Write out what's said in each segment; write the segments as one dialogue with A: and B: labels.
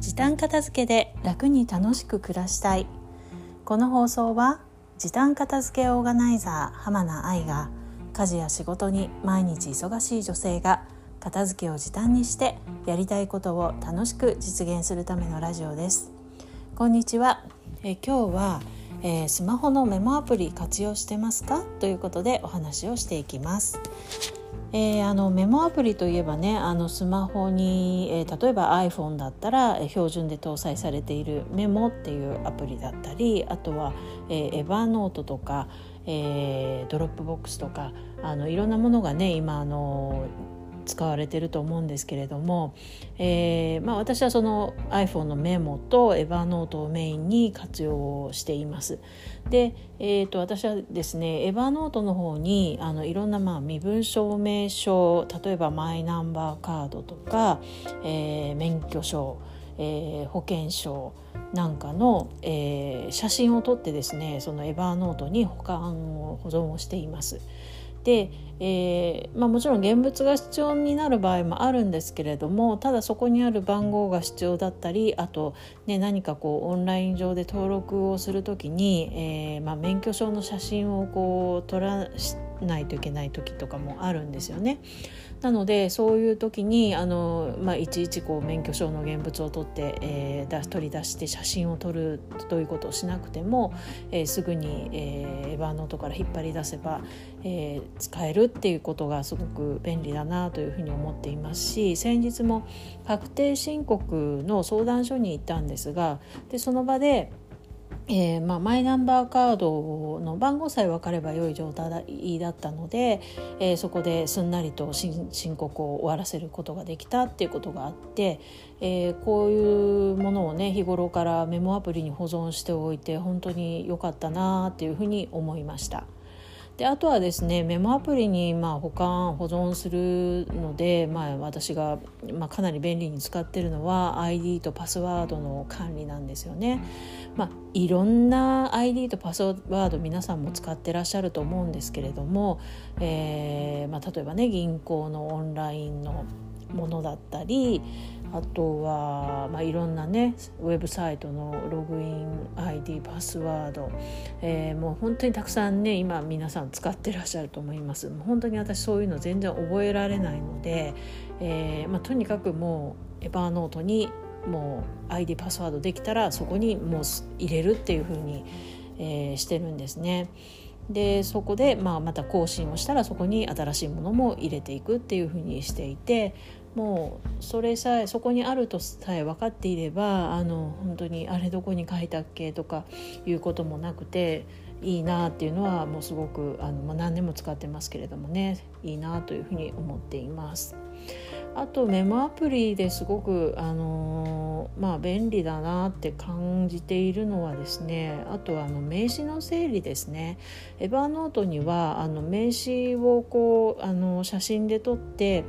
A: 時短片付けで楽に楽しく暮らしたい。この放送は時短片付けオーガナイザー浜名愛が家事や仕事に毎日忙しい女性が片付けを時短にしてやりたいことを楽しく実現するためのラジオです。こんにちは。え今日は、えー、スマホのメモアプリ活用してますか？ということでお話をしていきます。えー、あのメモアプリといえばねあのスマホに、えー、例えば iPhone だったら、標準で搭載されているメモっていうアプリだったりあとは、えー、 Evernote とか、えー、 Dropbox とかあのいろんなものがね今あの使われてると思うんですけれども、えーまあ、私はその iPhone のメモと Evernote をメインに活用しています。で、えーと、私はですね Evernote の方にあのいろんなまあ身分証明書例えばマイナンバーカードとか、えー、免許証えー、保険証なんかの、えー、写真を撮ってですねそのエヴァーノートに保管を保存をしています。で、えーまあ、もちろん現物が必要になる場合もあるんですけれどもただそこにある番号が必要だったりあと、ね、何かこうオンライン上で登録をする時に、えーまあ、免許証の写真をこう撮らないといけない時とかもあるんですよね。なのでそういう時にあの、まあ、いちいちこう免許証の現物を取って、えー、取り出して写真を撮るということをしなくても、えー、すぐに、えー、バーノートから引っ張り出せば、えー、使えるっていうことがすごく便利だなというふうに思っていますし先日も確定申告の相談所に行ったんですがでその場でえーまあ、マイナンバーカードの番号さえ分かれば良い状態だったので、えー、そこですんなりと申告を終わらせることができたっていうことがあって、えー、こういうものをね日頃からメモアプリに保存しておいて本当に良かったなっていうふうに思いました。であとはですねメモアプリにまあ保管保存するので、まあ、私が、まあ、かなり便利に使ってるのは ID とパスワードの管理なんですよね。まあ、いろんな ID とパスワード皆さんも使ってらっしゃると思うんですけれども、えーまあ、例えばね銀行のオンラインのものだったりあとは、まあ、いろんなねウェブサイトのログイン ID パスワード、えー、もう本当にたくさんね今皆さん使ってらっしゃると思います本当に私そういうの全然覚えられないので、えーまあ、とにかくもうエヴァーノートにもう ID パスワードできたらそこにもう入れるっていうふうに、えー、してるんですね。でそこで、まあ、また更新をしたらそこに新しいものも入れていくっていうふうにしていてもうそれさえそこにあるとさえ分かっていればあの本当にあれどこに書いたっけとかいうこともなくていいなっていうのはもうすごくあの、ま、何年も使ってますけれどもねいいなというふうに思っています。あとメモアプリですごく、あのまあ、便利だなって感じているのはですねあとはあの名刺の整理ですねエヴァーノートにはあの名刺をこうあの写真で撮って、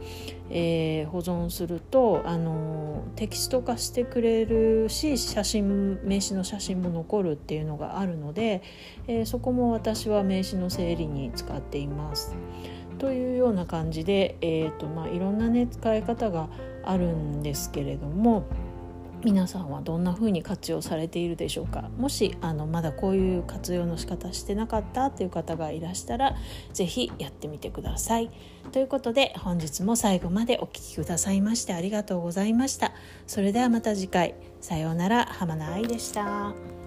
A: えー、保存すると、あのテキスト化してくれるし写真名刺の写真も残るっていうのがあるので、えー、そこも私は名刺の整理に使っています。というような感じで、えーとまあ、いろんなね使い方があるんですけれども皆さんはどんな風に活用されているでしょうか？もしあのまだこういう活用の仕方してなかったという方がいらしたら是非やってみてください。ということで本日も最後までお聴きくださいましてありがとうございました。それではまた次回さようなら浜名愛でした。